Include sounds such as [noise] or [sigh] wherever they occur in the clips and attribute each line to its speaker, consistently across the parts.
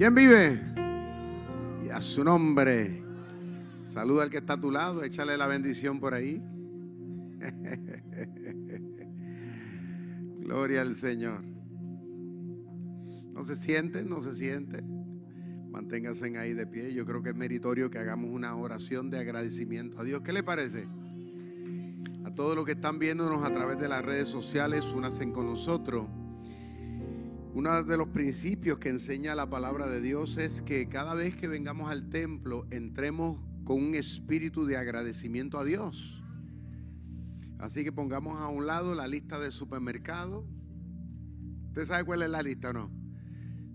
Speaker 1: ¿Quién vive? Y a su nombre. Saluda al que está a tu lado, échale la bendición por ahí. [laughs] Gloria al Señor. No se siente, no se siente. Manténganse ahí de pie. Yo creo que es meritorio que hagamos una oración de agradecimiento a Dios. ¿Qué le parece? A todos los que están viéndonos a través de las redes sociales, únanse con nosotros. Uno de los principios que enseña la palabra de Dios es que cada vez que vengamos al templo entremos con un espíritu de agradecimiento a Dios. Así que pongamos a un lado la lista del supermercado. ¿Usted sabe cuál es la lista o no?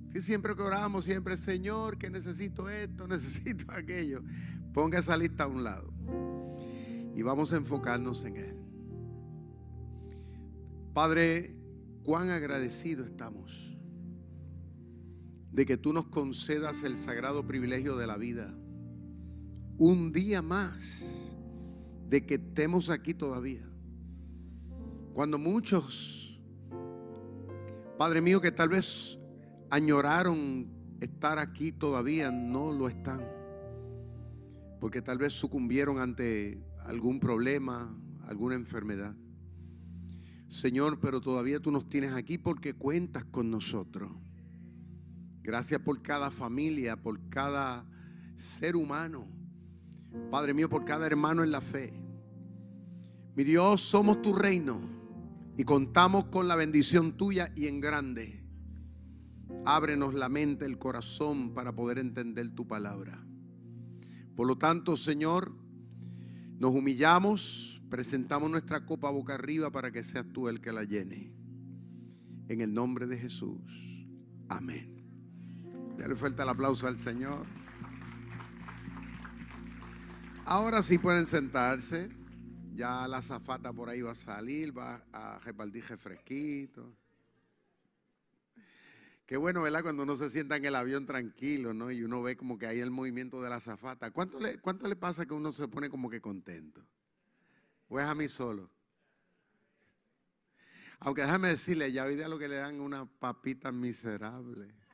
Speaker 1: Que siempre que oramos, siempre, Señor, que necesito esto, [laughs] necesito aquello. Ponga esa lista a un lado. Y vamos a enfocarnos en Él. Padre, cuán agradecidos estamos de que tú nos concedas el sagrado privilegio de la vida. Un día más de que estemos aquí todavía. Cuando muchos, Padre mío, que tal vez añoraron estar aquí todavía, no lo están. Porque tal vez sucumbieron ante algún problema, alguna enfermedad. Señor, pero todavía tú nos tienes aquí porque cuentas con nosotros. Gracias por cada familia, por cada ser humano. Padre mío, por cada hermano en la fe. Mi Dios, somos tu reino y contamos con la bendición tuya y en grande. Ábrenos la mente, el corazón para poder entender tu palabra. Por lo tanto, Señor, nos humillamos, presentamos nuestra copa boca arriba para que seas tú el que la llene. En el nombre de Jesús. Amén. Dale fuerte el aplauso al Señor. Ahora sí pueden sentarse. Ya la zafata por ahí va a salir, va a repartir fresquito. Qué bueno, ¿verdad? Cuando uno se sienta en el avión tranquilo, ¿no? Y uno ve como que hay el movimiento de la zafata. ¿Cuánto le, ¿Cuánto le pasa que uno se pone como que contento? ¿O es a mí solo? Aunque déjame decirle, ya hoy día lo que le dan una papita miserable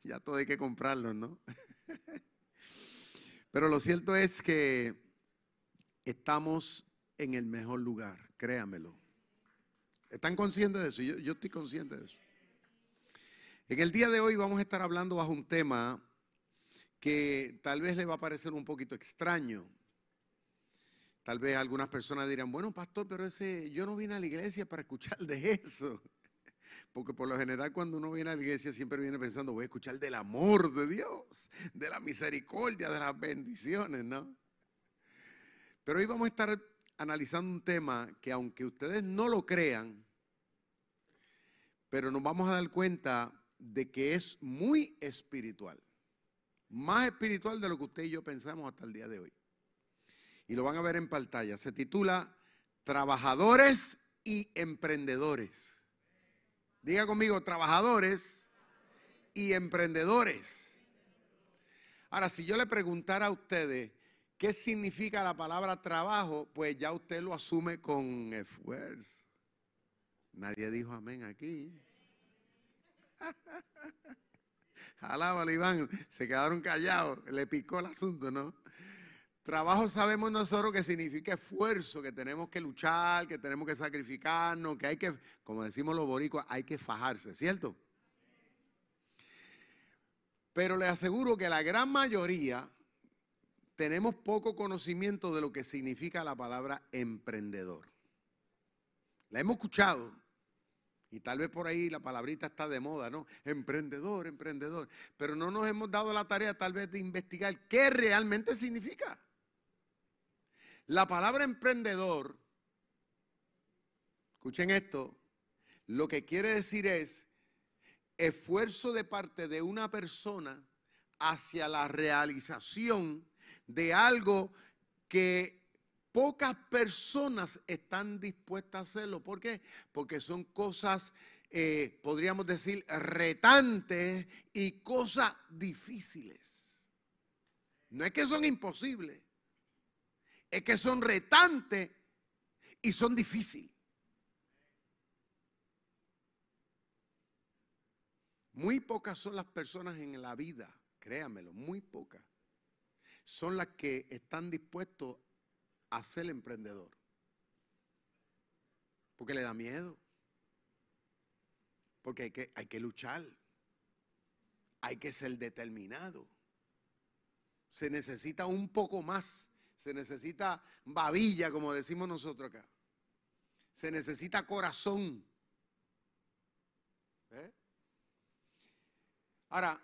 Speaker 1: [laughs] ya todo hay que comprarlo, ¿no? [laughs] Pero lo cierto es que estamos en el mejor lugar, créamelo. ¿Están conscientes de eso? Yo, yo, estoy consciente de eso. En el día de hoy vamos a estar hablando bajo un tema que tal vez le va a parecer un poquito extraño. Tal vez algunas personas dirán, bueno, pastor, pero ese, yo no vine a la iglesia para escuchar de eso. Porque por lo general cuando uno viene a la iglesia siempre viene pensando, voy a escuchar del amor de Dios, de la misericordia, de las bendiciones, ¿no? Pero hoy vamos a estar analizando un tema que aunque ustedes no lo crean, pero nos vamos a dar cuenta de que es muy espiritual. Más espiritual de lo que usted y yo pensamos hasta el día de hoy. Y lo van a ver en pantalla. Se titula Trabajadores y Emprendedores. Diga conmigo, trabajadores y emprendedores. Ahora, si yo le preguntara a ustedes qué significa la palabra trabajo, pues ya usted lo asume con esfuerzo. Nadie dijo amén aquí. [laughs] Alábalo, Iván. Se quedaron callados. Le picó el asunto, ¿no? Trabajo sabemos nosotros que significa esfuerzo, que tenemos que luchar, que tenemos que sacrificarnos, que hay que, como decimos los boricuas, hay que fajarse, ¿cierto? Pero les aseguro que la gran mayoría tenemos poco conocimiento de lo que significa la palabra emprendedor. La hemos escuchado y tal vez por ahí la palabrita está de moda, ¿no? Emprendedor, emprendedor. Pero no nos hemos dado la tarea tal vez de investigar qué realmente significa. La palabra emprendedor, escuchen esto, lo que quiere decir es esfuerzo de parte de una persona hacia la realización de algo que pocas personas están dispuestas a hacerlo. ¿Por qué? Porque son cosas, eh, podríamos decir, retantes y cosas difíciles. No es que son imposibles, es que son retantes y son difíciles. Muy pocas son las personas en la vida, créanmelo, muy pocas, son las que están dispuestos a ser emprendedor. Porque le da miedo. Porque hay que, hay que luchar. Hay que ser determinado. Se necesita un poco más se necesita babilla, como decimos nosotros acá. Se necesita corazón. ¿Eh? Ahora,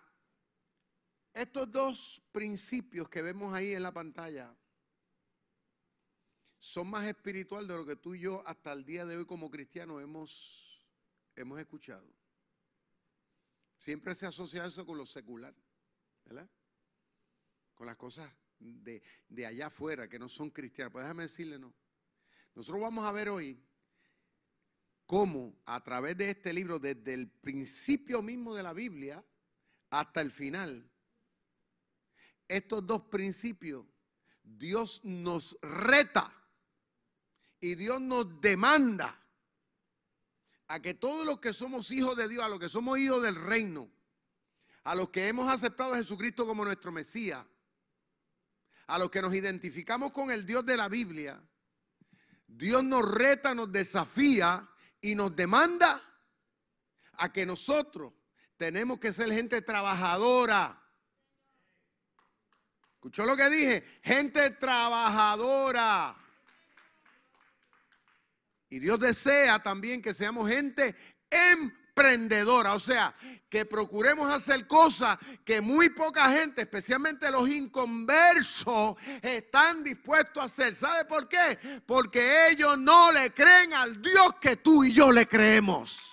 Speaker 1: estos dos principios que vemos ahí en la pantalla son más espiritual de lo que tú y yo hasta el día de hoy como cristianos hemos, hemos escuchado. Siempre se asocia eso con lo secular, ¿verdad? Con las cosas de, allá afuera que no son cristianos. Pues déjame decirle, no. Nosotros vamos a ver hoy cómo a través de este libro, desde el principio mismo de la Biblia hasta el final, estos dos principios, Dios nos reta y Dios nos demanda a que todos los que somos hijos de Dios, a los que somos hijos del reino, a los que hemos aceptado a Jesucristo como nuestro Mesías, a los que nos identificamos con el Dios de la Biblia, Dios nos reta, nos desafía y nos demanda a que nosotros tenemos que ser gente trabajadora. ¿Escuchó lo que dije? Gente trabajadora. Y Dios desea también que seamos gente en emprendedora. O sea, que procuremos hacer cosas que muy poca gente, especialmente los inconversos, están dispuestos a hacer. ¿Sabe por qué? Porque ellos no le creen al Dios que tú y yo le creemos.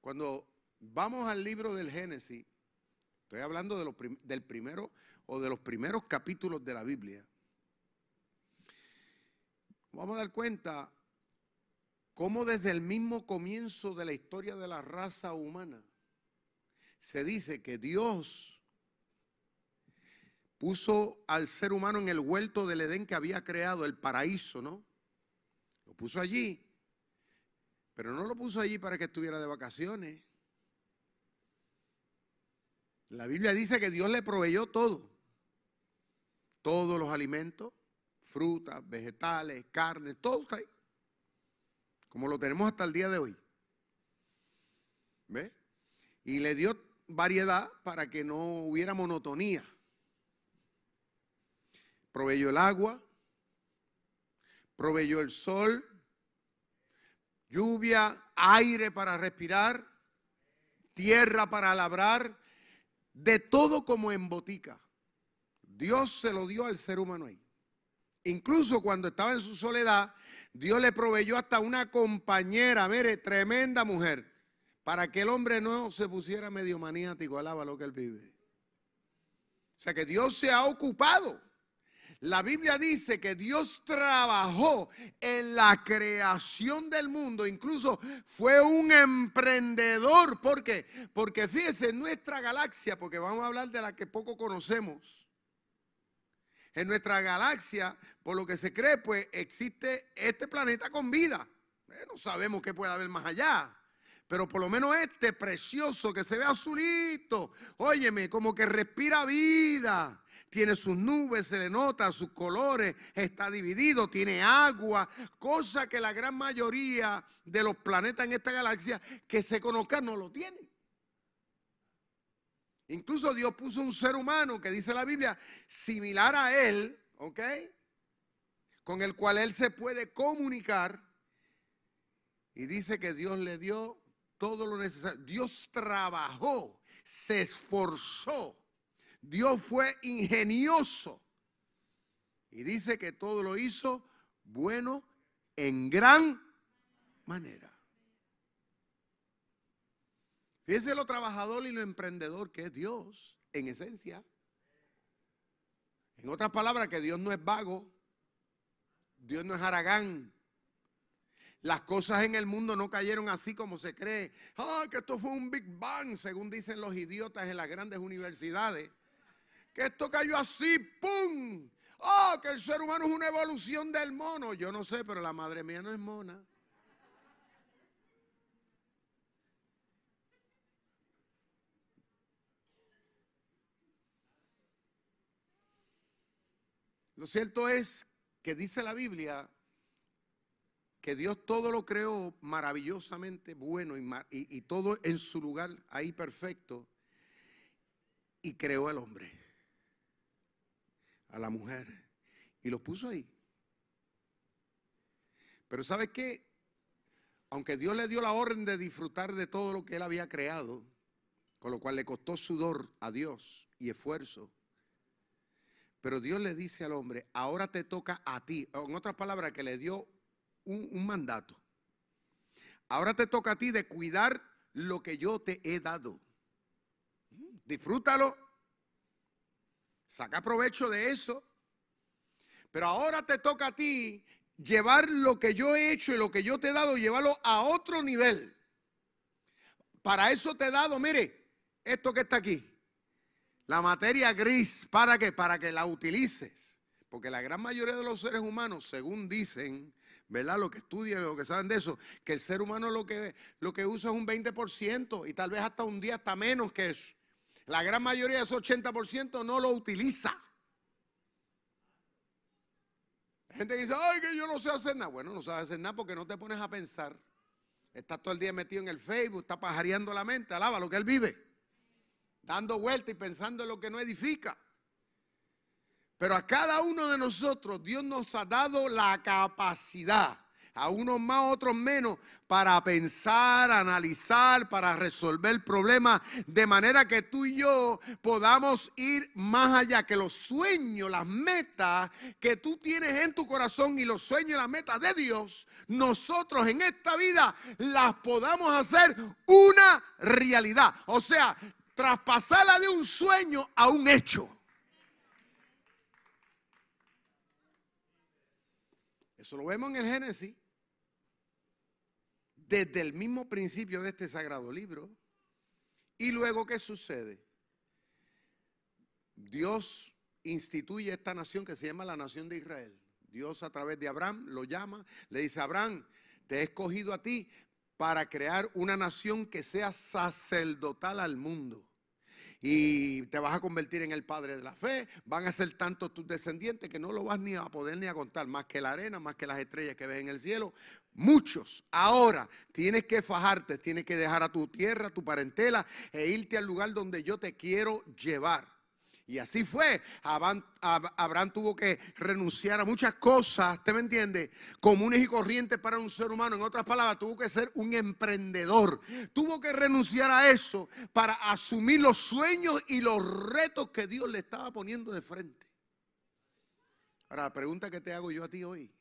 Speaker 1: Cuando vamos al libro del Génesis, estoy hablando de del primero o de los primeros capítulos de la Biblia vamos a dar cuenta cómo desde el mismo comienzo de la historia de la raza humana se dice que Dios puso al ser humano en el huerto del Edén que había creado, el paraíso, ¿no? Lo puso allí, pero no lo puso allí para que estuviera de vacaciones. La Biblia dice que Dios le proveyó todo, todos los alimentos, frutas, vegetales, carne, todo está ahí. Como lo tenemos hasta el día de hoy. ¿Ve? Y le dio variedad para que no hubiera monotonía. Proveyó el agua, proveyó el sol, lluvia, aire para respirar, tierra para labrar, de todo como en botica. Dios se lo dio al ser humano ahí. Incluso cuando estaba en su soledad, Dios le proveyó hasta una compañera, mire, tremenda mujer, para que el hombre no se pusiera medio maniático, alaba lo que él vive. O sea que Dios se ha ocupado. La Biblia dice que Dios trabajó en la creación del mundo, incluso fue un emprendedor. ¿Por qué? Porque fíjese, en nuestra galaxia, porque vamos a hablar de la que poco conocemos, en nuestra galaxia, por lo que se cree, pues existe este planeta con vida. No sabemos qué puede haber más allá. Pero por lo menos este precioso que se ve azulito, óyeme, como que respira vida. Tiene sus nubes, se le nota sus colores, está dividido, tiene agua, cosa que la gran mayoría de los planetas en esta galaxia que se conozcan no lo tienen. Incluso Dios puso un ser humano que dice la Biblia similar a él, ¿ok? Con el cual él se puede comunicar. Y dice que Dios le dio todo lo necesario. Dios trabajó, se esforzó Dios fue ingenioso. Y dice que todo lo hizo bueno en gran manera. Fíjese lo trabajador y lo emprendedor que es Dios, en esencia. En otras palabras, que Dios no es vago, Dios no es aragán. Las cosas en el mundo no cayeron así como se cree. Ah, que esto fue un Big Bang, según dicen los idiotas en las grandes universidades. Que esto cayó así, ¡pum! Ah, que el ser humano es una evolución del mono. Yo no sé, pero la madre mía no es mona. Lo cierto es que dice la Biblia que Dios todo lo creó maravillosamente bueno y, todo en su lugar ahí perfecto y creó al hombre, a la mujer y lo puso ahí. Pero ¿sabe qué? Aunque Dios le dio la orden de disfrutar de todo lo que él había creado, con lo cual le costó sudor a Dios y esfuerzo, pero Dios le dice al hombre, ahora te toca a ti. En otras palabras, que le dio un, mandato. Ahora te toca a ti de cuidar lo que yo te he dado. Disfrútalo. Saca provecho de eso. Pero ahora te toca a ti llevar lo que yo he hecho y lo que yo te he dado, llevarlo a otro nivel. Para eso te he dado, mire, esto que está aquí. La materia gris, ¿para qué? Para que la utilices. Porque la gran mayoría de los seres humanos, según dicen, ¿verdad? Lo que estudian, lo que saben de eso, que el ser humano lo que, lo que usa es un 20% y tal vez hasta un día hasta menos que eso. La gran mayoría de esos 80% no lo utiliza. Hay gente que dice, ay, que yo no sé hacer nada. Bueno, no sabes hacer nada porque no te pones a pensar. Estás todo el día metido en el Facebook, está pajareando la mente, alaba lo que él vive dando vuelta y pensando en lo que no edifica. Pero a cada uno de nosotros Dios nos ha dado la capacidad, a unos más, a otros menos, para pensar, analizar, para resolver problemas, de manera que tú y yo podamos ir más allá, que los sueños, las metas que tú tienes en tu corazón y los sueños y las metas de Dios, nosotros en esta vida las podamos hacer una realidad. O sea, traspasarla de un sueño a un hecho. Eso lo vemos en el Génesis. Desde el mismo principio de este sagrado libro. Y luego, ¿qué sucede? Dios instituye esta nación que se llama la nación de Israel. Dios a través de Abraham lo llama, le dice, Abraham, te he escogido a ti para crear una nación que sea sacerdotal al mundo. Y te vas a convertir en el padre de la fe. Van a ser tantos tus descendientes que no lo vas ni a poder ni a contar. Más que la arena, más que las estrellas que ves en el cielo. Muchos. Ahora tienes que fajarte, tienes que dejar a tu tierra, tu parentela e irte al lugar donde yo te quiero llevar. Y así fue. Abraham, tuvo que renunciar a muchas cosas, ¿te me entiende? Comunes y corrientes para un ser humano. En otras palabras, tuvo que ser un emprendedor. Tuvo que renunciar a eso para asumir los sueños y los retos que Dios le estaba poniendo de frente. Ahora, la pregunta que te hago yo a ti hoy,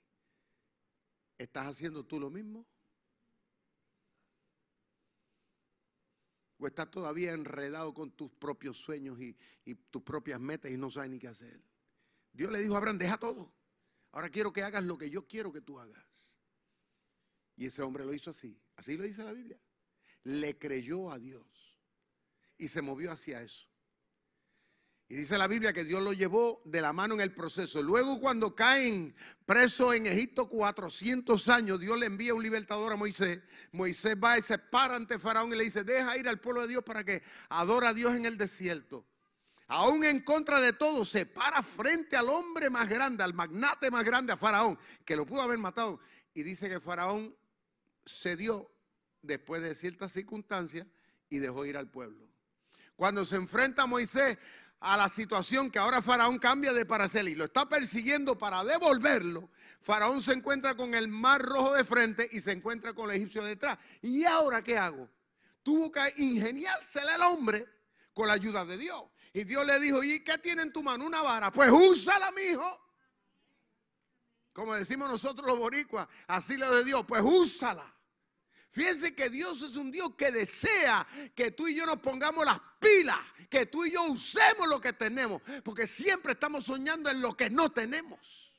Speaker 1: ¿estás haciendo tú lo mismo? O estás todavía enredado con tus propios sueños y, tus propias metas y no sabes ni qué hacer. Dios le dijo a Abraham, deja todo. Ahora quiero que hagas lo que yo quiero que tú hagas. Y ese hombre lo hizo así. Así lo dice la Biblia. Le creyó a Dios y se movió hacia eso. Y dice la Biblia que Dios lo llevó de la mano en el proceso. Luego cuando caen presos en Egipto 400 años, Dios le envía un libertador a Moisés. Moisés va y se para ante Faraón y le dice, deja ir al pueblo de Dios para que adora a Dios en el desierto. Aún en contra de todo, se para frente al hombre más grande, al magnate más grande, a Faraón, que lo pudo haber matado. Y dice que Faraón cedió después de ciertas circunstancias y dejó ir al pueblo. Cuando se enfrenta a Moisés, a la situación que ahora Faraón cambia de parecer y lo está persiguiendo para devolverlo, Faraón se encuentra con el mar rojo de frente y se encuentra con el egipcio detrás. ¿Y ahora qué hago? Tuvo que ingeniársele al hombre con la ayuda de Dios. Y Dios le dijo, ¿y qué tiene en tu mano? Una vara. Pues úsala, mijo. Como decimos nosotros los boricuas, así lo de Dios, pues úsala. Fíjense que Dios es un Dios que desea que tú y yo nos pongamos las pilas, que tú y yo usemos lo que tenemos, porque siempre estamos soñando en lo que no tenemos.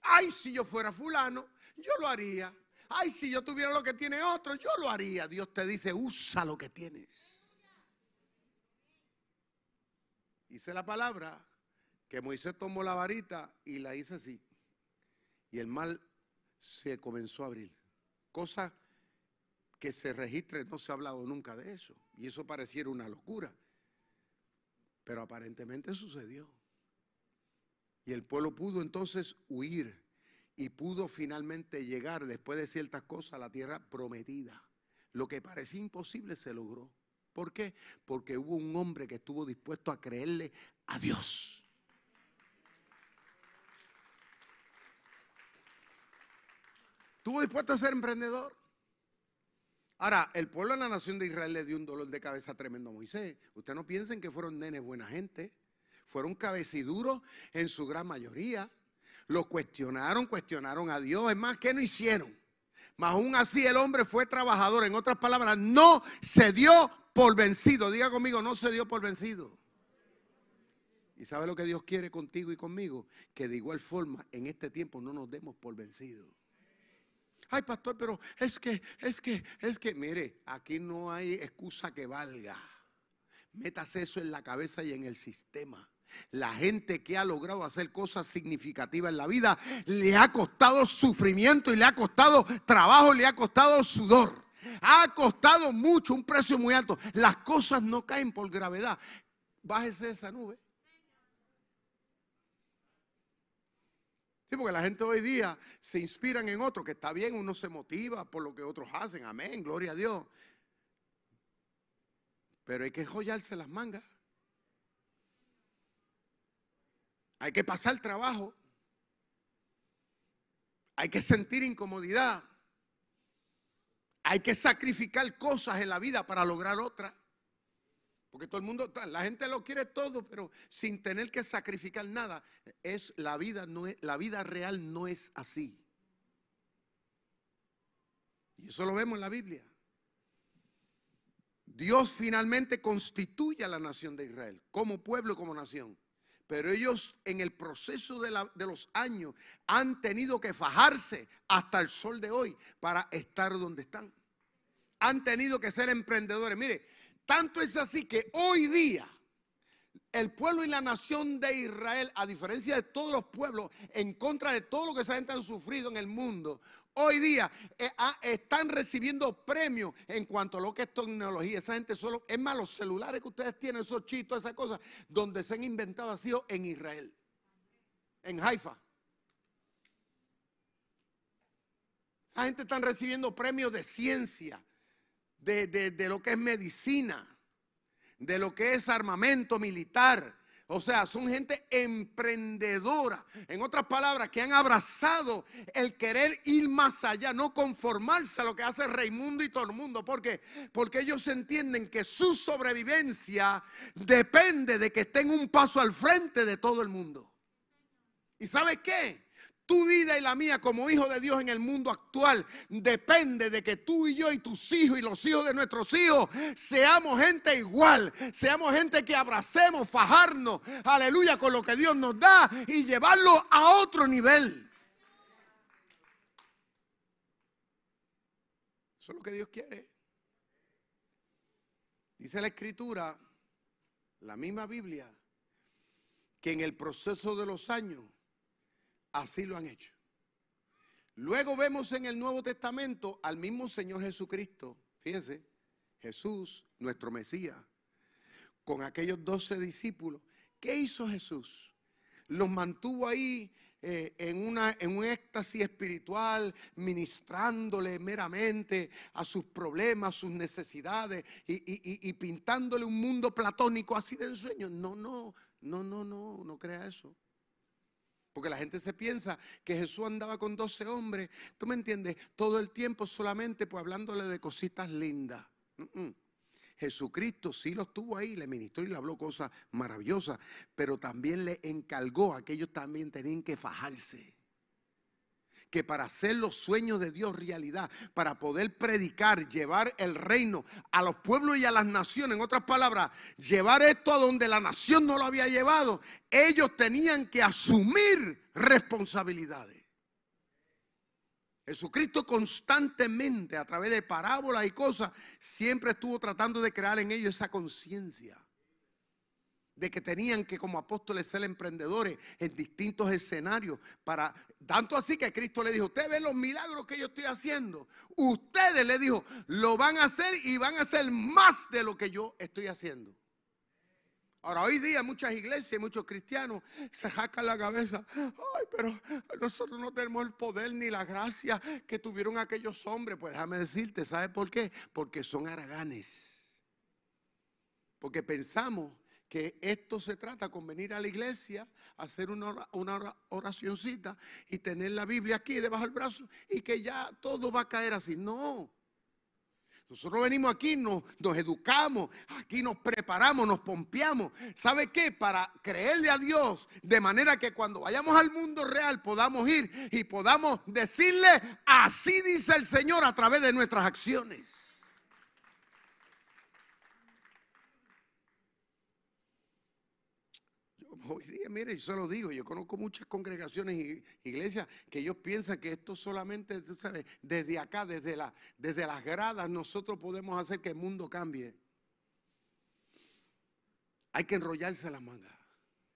Speaker 1: Ay, si yo fuera fulano, yo lo haría. Ay, si yo tuviera lo que tiene otro, yo lo haría. Dios te dice, usa lo que tienes. Dice la palabra que Moisés tomó la varita y la hizo así. Y el mal se comenzó a abrir. Cosa que se registre, no se ha hablado nunca de eso. Y eso pareciera una locura. Pero aparentemente sucedió. Y el pueblo pudo entonces huir y pudo finalmente llegar después de ciertas cosas a la tierra prometida. Lo que parecía imposible se logró. ¿Por qué? Porque hubo un hombre que estuvo dispuesto a creerle a Dios. ¿Estuvo dispuesto a ser emprendedor? Ahora, el pueblo de la nación de Israel le dio un dolor de cabeza tremendo a Moisés. Ustedes no piensen que fueron nenes buena gente. Fueron cabeciduros en su gran mayoría. Lo cuestionaron, cuestionaron a Dios. Es más, ¿qué no hicieron? Mas aún así el hombre fue trabajador. En otras palabras, no se dio por vencido. Diga conmigo, no se dio por vencido. ¿Y sabe lo que Dios quiere contigo y conmigo? Que de igual forma en este tiempo no nos demos por vencidos. Ay, pastor, pero es que, es que, es que, mire, aquí no hay excusa que valga. Métase eso en la cabeza y en el sistema. La gente que ha logrado hacer cosas significativas en la vida le ha costado sufrimiento y le ha costado trabajo, le ha costado sudor. Ha costado mucho, un precio muy alto. Las cosas no caen por gravedad. Bájese de esa nube. Sí, porque la gente hoy día se inspiran en otro, que está bien, uno se motiva por lo que otros hacen. Amén, gloria a Dios. Pero hay que joyarse las mangas. Hay que pasar trabajo. Hay que sentir incomodidad. Hay que sacrificar cosas en la vida para lograr otra. Porque todo el mundo, la gente lo quiere todo, pero sin tener que sacrificar nada. Es la vida, no la vida real no es así. Y eso lo vemos en la Biblia. Dios finalmente constituye a la nación de Israel como pueblo y como nación. Pero ellos en el proceso de, los años han tenido que fajarse hasta el sol de hoy para estar donde están. Han tenido que ser emprendedores. Mire, tanto es así que hoy día el pueblo y la nación de Israel, a diferencia de todos los pueblos, en contra de todo lo que esa gente han sufrido en el mundo, hoy día eh, ah, están recibiendo premios en cuanto a lo que es tecnología. Esa gente solo, es más, los celulares que ustedes tienen, esos chistos, esas cosas, donde se han inventado ha sido en Israel, en Haifa. Esa gente está recibiendo premios de ciencia, de, de lo que es medicina, de lo que es armamento militar o sea, son gente emprendedora. En otras palabras, que han abrazado el querer ir más allá, no conformarse a lo que hace Raimundo y todo el mundo. ¿Por qué? Porque ellos entienden que su sobrevivencia depende de que estén un paso al frente de todo el mundo. ¿Y sabe qué? Tu vida y la mía como hijo de Dios en el mundo actual depende de que tú y yo y tus hijos y los hijos de nuestros hijos seamos gente igual, seamos gente que abracemos, fajarnos, aleluya, con lo que Dios nos da y llevarlo a otro nivel. Eso es lo que Dios quiere. Dice la escritura, la misma Biblia, que en el proceso de los años Así lo han hecho. Luego vemos en el Nuevo Testamento al mismo Señor Jesucristo, fíjense, Jesús, nuestro Mesías, con aquellos doce discípulos. ¿Qué hizo Jesús? Los mantuvo ahí eh, en, una, en un éxtasis espiritual, ministrándole meramente a sus problemas, sus necesidades y, y pintándole un mundo platónico así de ensueño. No, no, no, no, no, no crea eso. Porque la gente se piensa que Jesús andaba con 12 hombres, tú me entiendes, todo el tiempo solamente pues hablándole de cositas lindas. Jesucristo sí lo estuvo ahí, le ministró y le habló cosas maravillosas, pero también le encargó a que ellos también tenían que fajarse que para hacer los sueños de Dios realidad, para poder predicar, llevar el reino a los pueblos y a las naciones, en otras palabras, llevar esto a donde la nación no lo había llevado, ellos tenían que asumir responsabilidades. Jesucristo constantemente, a través de parábolas y cosas, siempre estuvo tratando de crear en ellos esa conciencia de que tenían que como apóstoles ser emprendedores en distintos escenarios para tanto así que Cristo le dijo, "Ustedes ven los milagros que yo estoy haciendo. Ustedes le dijo, lo van a hacer y van a hacer más de lo que yo estoy haciendo." Ahora, hoy día muchas iglesias y muchos cristianos se jacan la cabeza. Ay, pero nosotros no tenemos el poder ni la gracia que tuvieron aquellos hombres. Pues déjame decirte, ¿sabes por qué? Porque son haraganes. Porque pensamos que esto se trata con venir a la iglesia, hacer una, una oracioncita y tener la Biblia aquí debajo del brazo y que ya todo va a caer así. No. Nosotros venimos aquí, nos, nos, educamos, aquí nos preparamos, nos pompeamos. ¿Sabe qué? Para creerle a Dios, de manera que cuando vayamos al mundo real podamos ir y podamos decirle, así dice el Señor a través de nuestras acciones. Hoy día, mire, yo se lo digo, yo conozco muchas congregaciones y iglesias que ellos piensan que esto solamente, desde acá, desde, la, desde las gradas, nosotros podemos hacer que el mundo cambie. Hay que enrollarse la manga.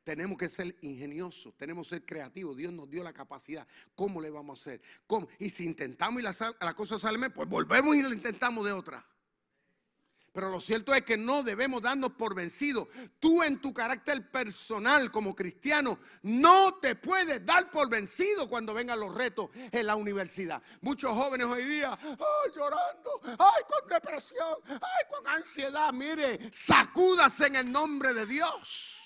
Speaker 1: Tenemos que ser ingeniosos, tenemos que ser creativos. Dios nos dio la capacidad. ¿Cómo le vamos a hacer? ¿Cómo? Y si intentamos y la, la cosa sale mal, pues volvemos y lo intentamos de otra. Pero lo cierto es que no debemos darnos por vencidos. Tú en tu carácter personal como cristiano no te puedes dar por vencido cuando vengan los retos en la universidad. Muchos jóvenes hoy día, ay, llorando, ay, con depresión, ay, con ansiedad. Mire, sacúdase en el nombre de Dios.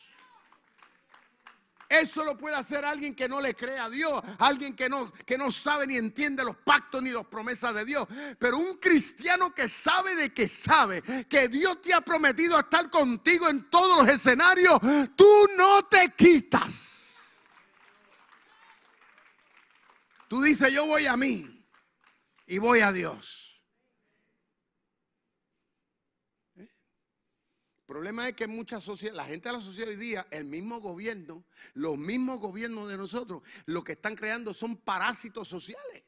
Speaker 1: Eso lo puede hacer alguien que no le cree a Dios, alguien que no, que no sabe ni entiende los pactos ni las promesas de Dios. Pero un cristiano que sabe de que sabe que Dios te ha prometido estar contigo en todos los escenarios, tú no te quitas. Tú dices, yo voy a mí y voy a Dios. El problema es que muchas sociedades, la gente de la sociedad hoy día, el mismo gobierno, los mismos gobiernos de nosotros, lo que están creando son parásitos sociales.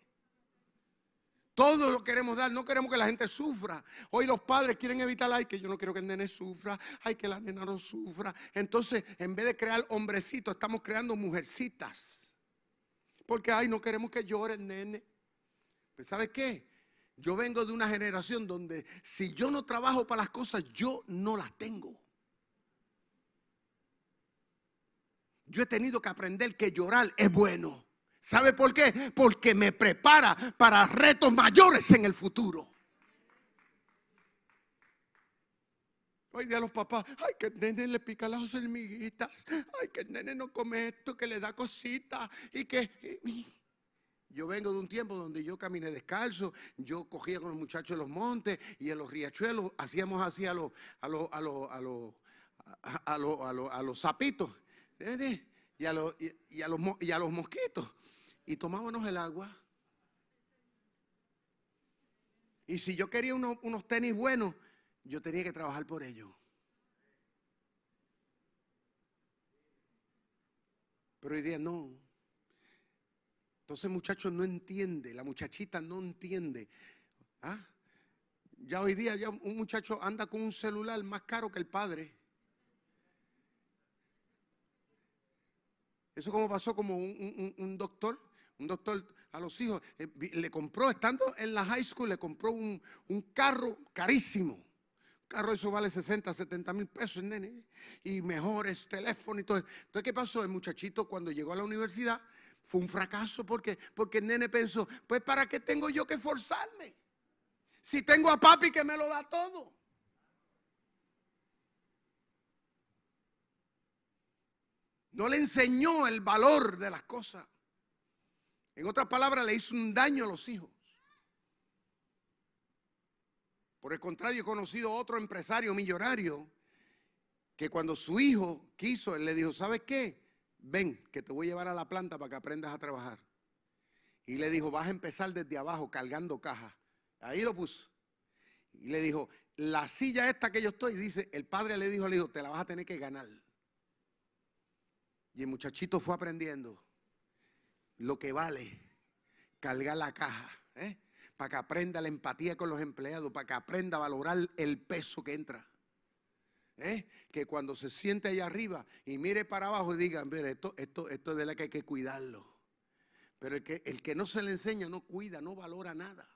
Speaker 1: Todo lo queremos dar, no queremos que la gente sufra. Hoy los padres quieren evitar, ay, que yo no quiero que el nene sufra, ay, que la nena no sufra. Entonces, en vez de crear hombrecitos, estamos creando mujercitas. Porque, ay, no queremos que llore el nene. Pues, ¿sabe qué? Yo vengo de una generación donde si yo no trabajo para las cosas, yo no las tengo. Yo he tenido que aprender que llorar es bueno. ¿Sabe por qué? Porque me prepara para retos mayores en el futuro. Hoy día los papás, ay, que el nene le pica las hormiguitas, ay, que el nene no come esto, que le da cositas y que... Yo vengo de un tiempo donde yo caminé descalzo, yo cogía con los muchachos en los montes y en los riachuelos hacíamos así a los, a los, a los, a los, a los, a los, a los sapitos y a los, y a los, y a los mosquitos y tomábamos el agua. Y si yo quería unos, unos tenis buenos, yo tenía que trabajar por ellos. Pero hoy día no. Entonces el muchacho no entiende, la muchachita no entiende. ¿Ah? Ya hoy día ya un muchacho anda con un celular más caro que el padre. Eso como pasó como un, doctor, un doctor a los hijos, eh, le compró, estando en la high school, le compró un, carro carísimo. Un carro eso vale 60, 70 mil pesos, nene. Y mejores teléfonos y todo. Entonces, ¿qué pasó? El muchachito cuando llegó a la universidad fue un fracaso porque, porque el nene pensó, pues ¿para qué tengo yo que forzarme? Si tengo a papi que me lo da todo. No le enseñó el valor de las cosas. En otras palabras, le hizo un daño a los hijos. Por el contrario, he conocido otro empresario millonario que cuando su hijo quiso, él le dijo, ¿sabes qué? Ven, que te voy a llevar a la planta para que aprendas a trabajar. Y le dijo, vas a empezar desde abajo cargando cajas. Ahí lo puso. Y le dijo, la silla esta que yo estoy, dice, el padre le dijo al hijo, te la vas a tener que ganar. Y el muchachito fue aprendiendo lo que vale cargar la caja, ¿eh? para que aprenda la empatía con los empleados, para que aprenda a valorar el peso que entra. ¿Eh? Que cuando se siente allá arriba y mire para abajo y diga, mire, esto, esto, esto es de la que hay que cuidarlo. Pero el que, el que no se le enseña no cuida, no valora nada.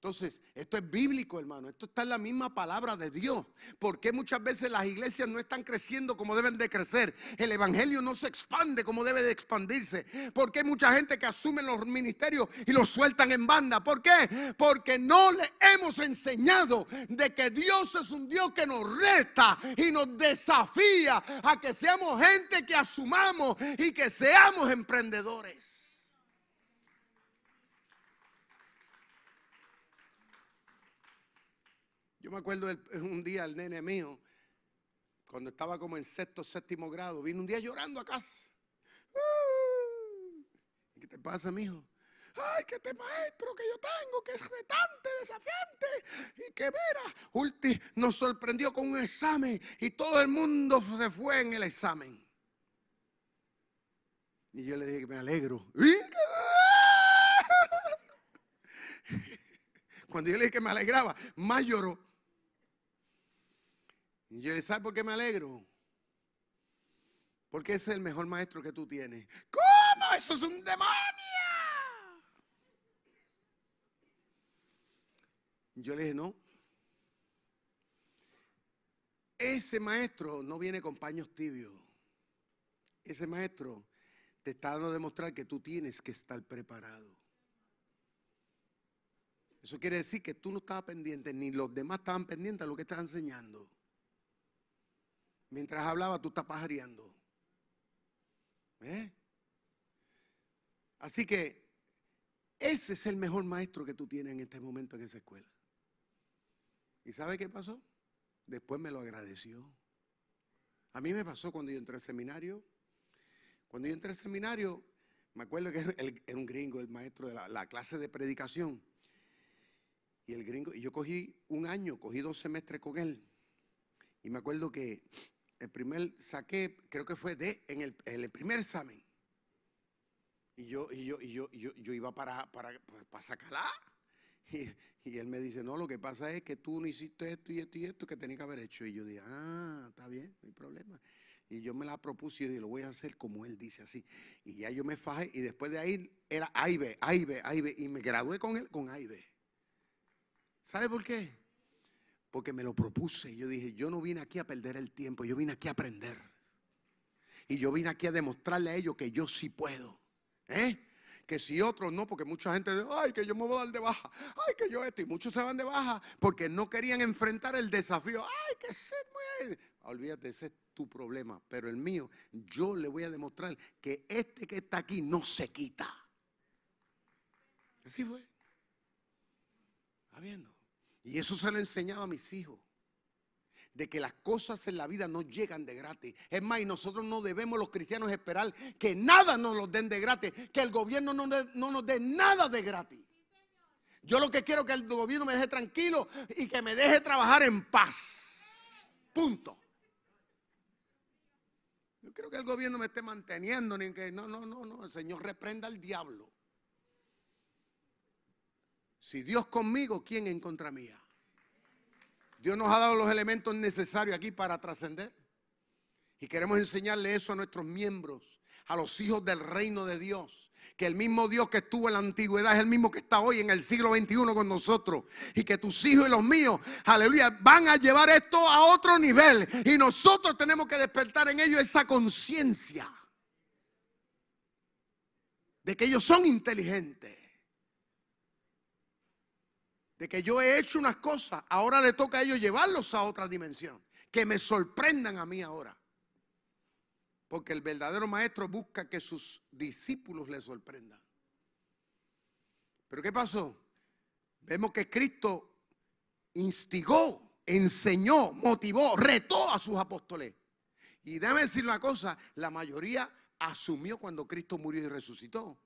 Speaker 1: Entonces, esto es bíblico, hermano. Esto está en la misma palabra de Dios. Porque muchas veces las iglesias no están creciendo como deben de crecer? El evangelio no se expande como debe de expandirse. Porque hay mucha gente que asume los ministerios y los sueltan en banda. ¿Por qué? Porque no le hemos enseñado de que Dios es un Dios que nos reta y nos desafía a que seamos gente que asumamos y que seamos emprendedores. Yo me acuerdo un día el nene mío, cuando estaba como en sexto, séptimo grado, vino un día llorando a casa. ¿Qué te pasa, mijo? Ay, que este maestro que yo tengo, que es retante, desafiante, y que mira, Ulti nos sorprendió con un examen y todo el mundo se fue en el examen. Y yo le dije que me alegro. [laughs] Cuando yo le dije que me alegraba, más lloró. Y yo le ¿sabe por qué me alegro? Porque ese es el mejor maestro que tú tienes. ¿Cómo? Eso es un demonio. Yo le dije, no. Ese maestro no viene con paños tibios. Ese maestro te está dando a demostrar que tú tienes que estar preparado. Eso quiere decir que tú no estabas pendiente, ni los demás estaban pendientes a lo que estás enseñando. Mientras hablaba, tú estás pajareando. ¿Eh? Así que ese es el mejor maestro que tú tienes en este momento en esa escuela. ¿Y sabe qué pasó? Después me lo agradeció. A mí me pasó cuando yo entré al seminario. Cuando yo entré al seminario, me acuerdo que era un gringo, el maestro de la, la, clase de predicación. Y el gringo, y yo cogí un año, cogí dos semestres con él. Y me acuerdo que el primer saqué, creo que fue D en el, primer examen. Y yo, y yo, y yo, yo, iba para, para, para sacarla. [laughs] Y, y, él me dice, no, lo que pasa es que tú no hiciste esto y esto y esto que tenía que haber hecho. Y yo dije, ah, está bien, no hay problema. Y yo me la propuse y dije, lo voy a hacer como él dice, así. Y ya yo me fajé y después de ahí era A y B. Y me gradué con él con A y B. ¿Sabe por qué? Porque me lo propuse. Y yo dije, yo no vine aquí a perder el tiempo, yo vine aquí a aprender. Y yo vine aquí a demostrarle a ellos que yo sí puedo. ¿Eh? Que si otros no, porque mucha gente dice, ay, que yo me voy a dar de baja, ay, que yo esto, y muchos se van de baja porque no querían enfrentar el desafío, ay, que se muy... Olvídate, ese es tu problema, pero el mío, yo le voy a demostrar que este que está aquí no se quita. Así fue. Habiendo. Y eso se lo he enseñado a mis hijos. De que las cosas en la vida no llegan de gratis. Es más, y nosotros no debemos los cristianos esperar que nada nos lo den de gratis. Que el gobierno no, no nos dé nada de gratis. Yo lo que quiero es que el gobierno me deje tranquilo y que me deje trabajar en paz. Punto. Yo creo que el gobierno me esté manteniendo, ni que no, no, no, no. El Señor reprenda al diablo. Si Dios conmigo, ¿quién en contra mía? Dios nos ha dado los elementos necesarios aquí para trascender. Y queremos enseñarle eso a nuestros miembros, a los hijos del reino de Dios. Que el mismo Dios que estuvo en la antigüedad es el mismo que está hoy en el siglo XXI con nosotros. Y que tus hijos y los míos, aleluya, van a llevar esto a otro nivel. Y nosotros tenemos que despertar en ellos esa conciencia de que ellos son inteligentes de que yo he hecho unas cosas, ahora le toca a ellos llevarlos a otra dimensión. Que me sorprendan a mí ahora. Porque el verdadero maestro busca que sus discípulos le sorprendan. Pero ¿qué pasó? Vemos que Cristo instigó, enseñó, motivó, retó a sus apóstoles. Y déjame decir una cosa, la mayoría asumió cuando Cristo murió y resucitó.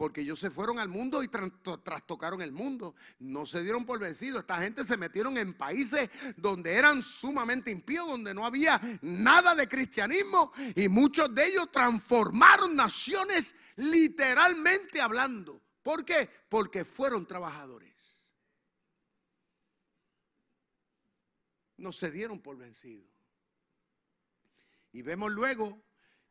Speaker 1: Porque ellos se fueron al mundo y trastocaron el mundo. No se dieron por vencidos. Esta gente se metieron en países donde eran sumamente impíos, donde no había nada de cristianismo. Y muchos de ellos transformaron naciones literalmente hablando. ¿Por qué? Porque fueron trabajadores. No se dieron por vencidos. Y vemos luego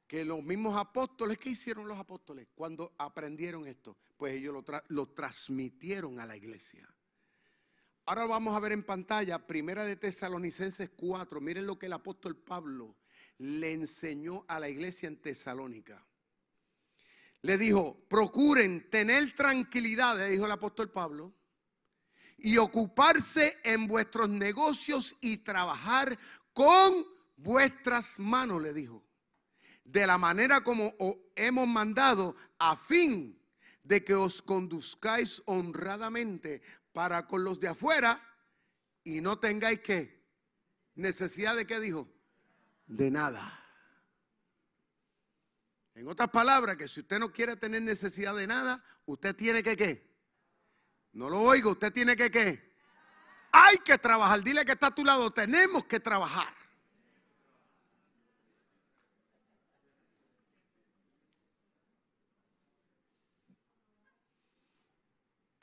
Speaker 1: que los mismos apóstoles, ¿qué hicieron los apóstoles cuando aprendieron esto? Pues ellos lo, transmitieron a la iglesia. Ahora vamos a ver en pantalla, Primera de Tesalonicenses 4. Miren lo que el apóstol Pablo le enseñó a la iglesia en Tesalónica. Le dijo, procuren tener tranquilidad, le dijo el apóstol Pablo, y ocuparse en vuestros negocios y trabajar con vuestras manos, le dijo, de la manera como os hemos mandado, a fin de que os conduzcáis honradamente para con los de afuera y no tengáis que necesidad de qué dijo, de nada. En otras palabras, que si usted no quiere tener necesidad de nada, usted tiene que qué. No lo oigo, usted tiene que qué. Hay que trabajar. Dile que está a tu lado, tenemos que trabajar.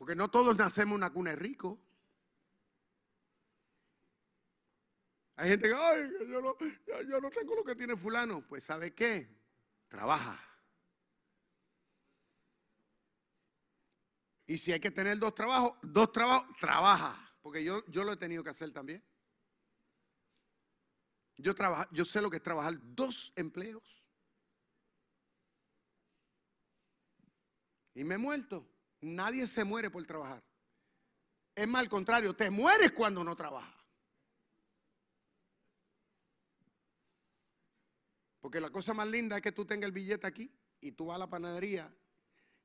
Speaker 1: Porque no todos nacemos en una cuna rico. Hay gente que, ay, yo no, yo no tengo lo que tiene fulano. Pues ¿sabe qué? Trabaja. Y si hay que tener dos trabajos, dos trabajos, trabaja. Porque yo, yo lo he tenido que hacer también. Yo, yo sé lo que es trabajar dos empleos. Y me he muerto. Nadie se muere por trabajar. Es más, al contrario, te mueres cuando no trabajas. Porque la cosa más linda es que tú tengas el billete aquí y tú vas a la panadería.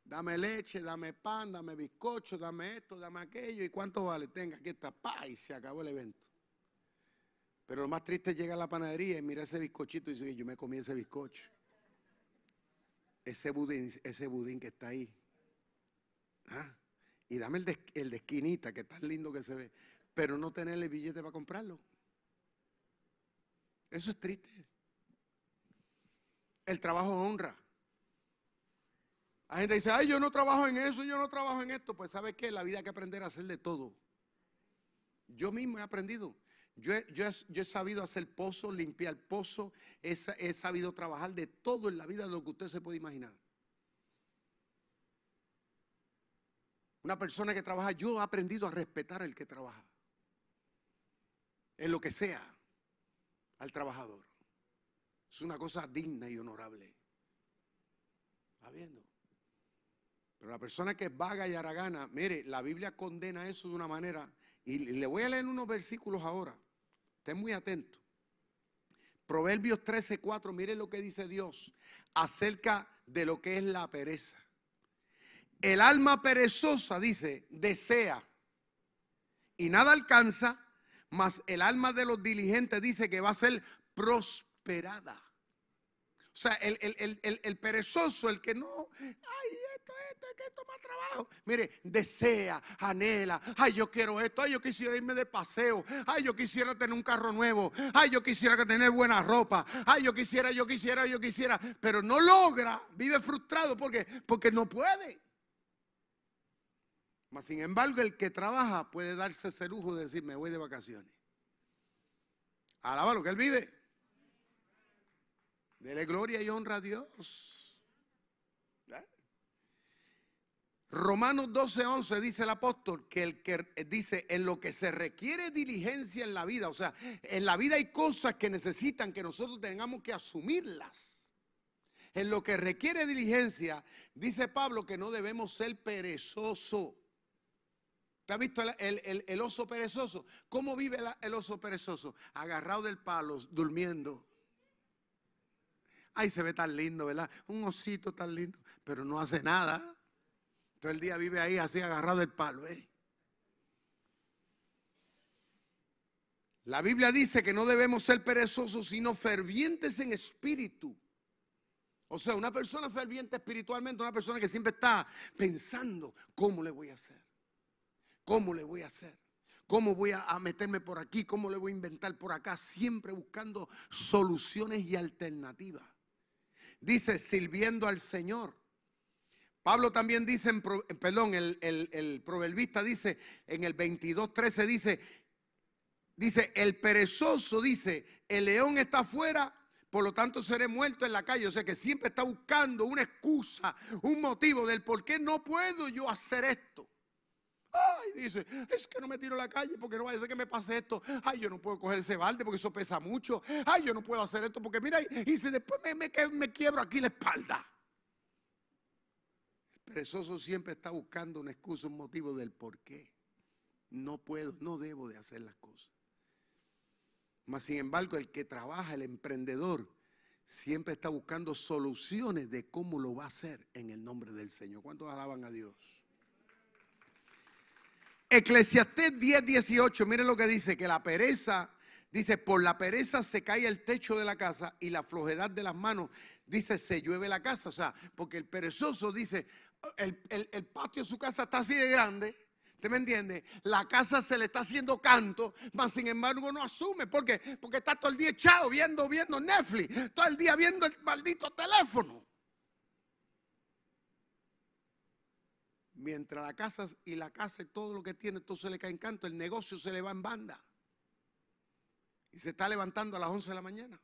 Speaker 1: Dame leche, dame pan, dame bizcocho, dame esto, dame aquello. ¿Y cuánto vale? Tenga, aquí está, pa, y se acabó el evento. Pero lo más triste es llegar a la panadería y mira ese bizcochito y dice, yo me comí ese bizcocho. Ese budín, ese budín que está ahí. ¿Ah? Y dame el de, el esquinita, que tan lindo que se ve. Pero no tenerle billete para comprarlo. Eso es triste. El trabajo honra. Hay gente dice, ay, yo no trabajo en eso, yo no trabajo en esto. Pues ¿sabe qué? La vida hay que aprender a hacer de todo. Yo mismo he aprendido. Yo he, sabido hacer pozo, limpiar pozo, he, he sabido trabajar de todo en la vida de lo que usted se puede imaginar. Una persona que trabaja, yo he aprendido a respetar al que trabaja. En lo que sea, al trabajador. Es una cosa digna y honorable. ¿Está viendo? Pero la persona que es vaga y haragana, mire, la Biblia condena eso de una manera. Y le voy a leer unos versículos ahora. Estén muy atentos. Proverbios 13, 4, mire lo que dice Dios acerca de lo que es la pereza. El alma perezosa, dice, desea y nada alcanza, mas el alma de los diligentes dice que va a ser prosperada. O sea, el, perezoso, el que no, ay, esto, esto, que esto más trabajo. Mire, desea, anhela, ay, yo quiero esto, ay, yo quisiera irme de paseo, ay, yo quisiera tener un carro nuevo, ay, yo quisiera tener buena ropa, ay, yo quisiera, yo quisiera, yo quisiera, pero no logra, vive frustrado. Porque, porque no puede. Mas, sin embargo, el que trabaja puede darse ese lujo de decir, me voy de vacaciones. Alaba lo que él vive. Dele gloria y honra a Dios. ¿Eh? Romanos 12, 11 dice el apóstol que el que dice en lo que se requiere diligencia en la vida, o sea, en la vida hay cosas que necesitan que nosotros tengamos que asumirlas. En lo que requiere diligencia, dice Pablo que no debemos ser perezosos. ¿Te has visto el, oso perezoso? ¿Cómo vive el oso perezoso? Agarrado del palo, durmiendo. Ay, se ve tan lindo, ¿verdad? Un osito tan lindo, pero no hace nada. Todo el día vive ahí así agarrado del palo. ¿eh? La Biblia dice que no debemos ser perezosos, sino fervientes en espíritu. O sea, una persona ferviente espiritualmente, una persona que siempre está pensando, ¿cómo le voy a hacer? ¿Cómo le voy a hacer? ¿Cómo voy a, meterme por aquí? ¿Cómo le voy a inventar por acá? Siempre buscando soluciones y alternativas. Dice, sirviendo al Señor. Pablo también dice, en, perdón, el, el, el proverbista dice en el 22.13, dice, dice, el perezoso dice, el león está afuera, por lo tanto seré muerto en la calle. O sea que siempre está buscando una excusa, un motivo del por qué no puedo yo hacer esto. Ay, dice, es que no me tiro a la calle porque no vaya a ser que me pase esto. Ay, yo no puedo coger ese balde porque eso pesa mucho. Ay, yo no puedo hacer esto porque mira, y si después me, me, me quiebro aquí la espalda. El perezoso siempre está buscando una excusa, un motivo del por qué. No puedo, no debo de hacer las cosas. Mas sin embargo, el que trabaja, el emprendedor, siempre está buscando soluciones de cómo lo va a hacer en el nombre del Señor. ¿Cuántos alaban a Dios? Eclesiastés 10, 18, miren lo que dice, que la pereza, dice, por la pereza se cae el techo de la casa y la flojedad de las manos, dice, se llueve la casa. O sea, porque el perezoso dice, el, el patio de su casa está así de grande, ¿Usted me entiende? La casa se le está haciendo canto, mas sin embargo no asume. ¿Por qué? Porque está todo el día echado viendo, viendo Netflix, todo el día viendo el maldito teléfono. Mientras la casa y la casa y todo lo que tiene, todo se le cae en canto, el negocio se le va en banda. Y se está levantando a las 11 de la mañana.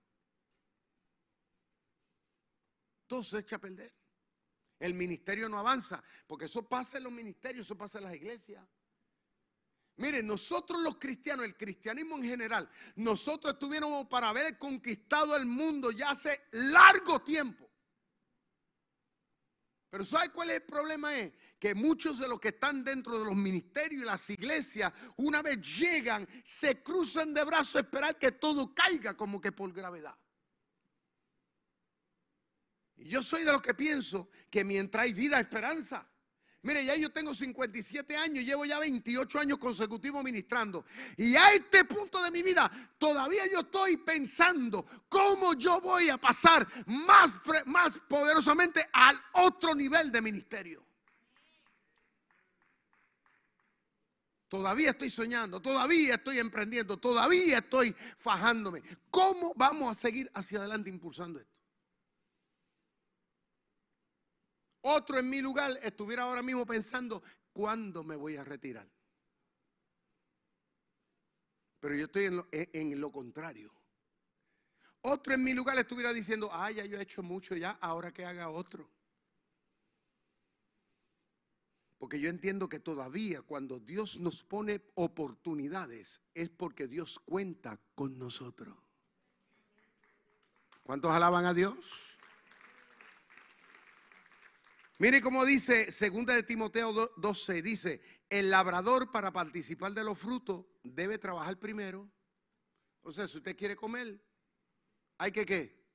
Speaker 1: Todo se echa a perder. El ministerio no avanza, porque eso pasa en los ministerios, eso pasa en las iglesias. Miren, nosotros los cristianos, el cristianismo en general, nosotros estuviéramos para haber conquistado el mundo ya hace largo tiempo. Pero ¿sabe cuál es el problema? Es que muchos de los que están dentro de los ministerios y las iglesias, una vez llegan, se cruzan de brazos a esperar que todo caiga como que por gravedad. Y yo soy de los que pienso que mientras hay vida, esperanza. Mire, ya yo tengo 57 años, llevo ya 28 años consecutivos ministrando. Y a este punto de mi vida, todavía yo estoy pensando cómo yo voy a pasar más, más poderosamente al otro nivel de ministerio. Todavía estoy soñando, todavía estoy emprendiendo, todavía estoy fajándome. ¿Cómo vamos a seguir hacia adelante impulsando esto? Otro en mi lugar estuviera ahora mismo pensando, ¿cuándo me voy a retirar? Pero yo estoy en lo, contrario. Otro en mi lugar estuviera diciendo, ay, ya yo he hecho mucho ya, ahora que haga otro. Porque yo entiendo que todavía cuando Dios nos pone oportunidades es porque Dios cuenta con nosotros. ¿Cuántos alaban a Dios? Mire cómo dice 2 de Timoteo 12, dice, el labrador para participar de los frutos debe trabajar primero. O sea, si usted quiere comer, hay que qué?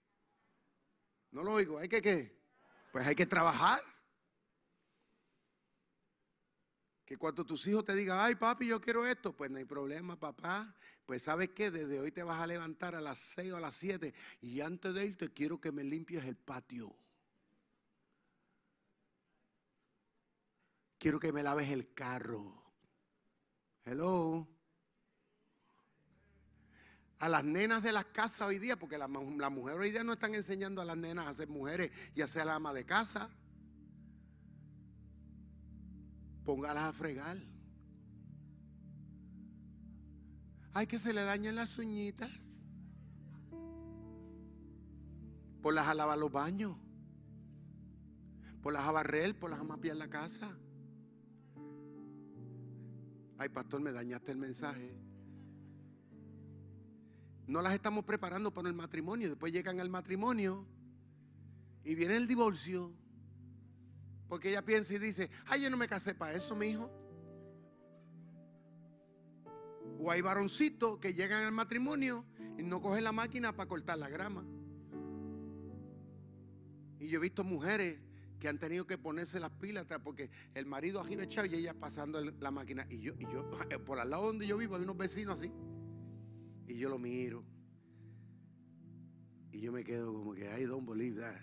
Speaker 1: No lo oigo, hay que qué? Pues hay que trabajar. Que cuando tus hijos te digan, ay papi, yo quiero esto, pues no hay problema, papá. Pues sabes que desde hoy te vas a levantar a las 6 o a las 7 y antes de irte quiero que me limpies el patio. Quiero que me laves el carro. Hello. A las nenas de las casas hoy día, porque las la mujeres hoy día no están enseñando a las nenas a ser mujeres y a ser ama de casa. Póngalas a fregar. Hay que se le dañen las uñitas. Por las a lavar los baños. Por las a barrer, por las a mapear la casa. Ay, pastor, me dañaste el mensaje. No las estamos preparando para el matrimonio. Después llegan al matrimonio y viene el divorcio. Porque ella piensa y dice, ay, yo no me casé para eso, mi hijo. O hay varoncitos que llegan al matrimonio y no cogen la máquina para cortar la grama. Y yo he visto mujeres que han tenido que ponerse las pilas porque el marido arriba echado y ella pasando la máquina. Y yo, y yo, [laughs] por al lado donde yo vivo hay unos vecinos así. Y yo lo miro. Y yo me quedo como que, I don't believe that.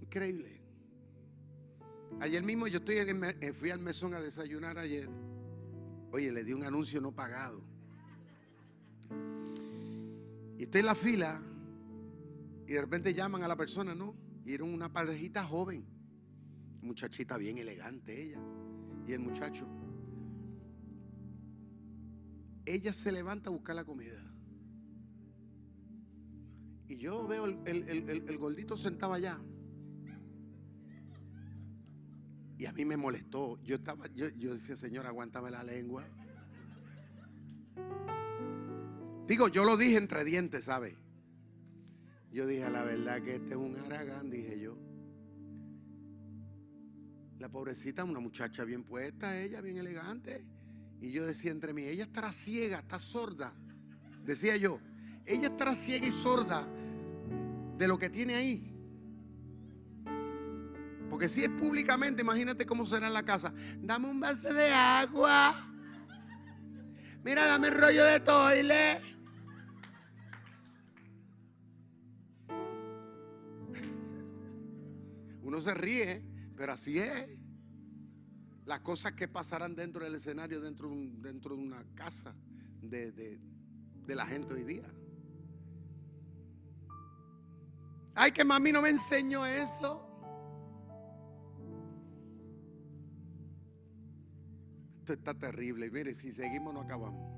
Speaker 1: Increíble. Ayer mismo yo estoy eh, fui al mesón a desayunar ayer. Oye, le di un anuncio no pagado. Estoy en la fila y de repente llaman a la persona, ¿no? Y era una parejita joven. Muchachita bien elegante ella. Y el muchacho. Ella se levanta a buscar la comida. Y yo veo el, gordito sentado allá. Y a mí me molestó. Yo estaba, yo, yo decía, Señor, aguántame la lengua. Digo, yo lo dije entre dientes, ¿sabe? Yo dije, la verdad que este es un aragán, dije yo. La pobrecita, una muchacha bien puesta, ella bien elegante. Y yo decía entre mí, ella estará ciega, está sorda. Decía yo, ella estará ciega y sorda de lo que tiene ahí. Porque si es públicamente, imagínate cómo será en la casa. Dame un vaso de agua. Mira, dame el rollo de toile. Uno se ríe, pero así es. Las cosas que pasarán dentro del escenario, dentro de, dentro de una casa de, de la gente hoy día. Ay, que mami no me enseñó eso. Esto está terrible. Mire, si seguimos no acabamos.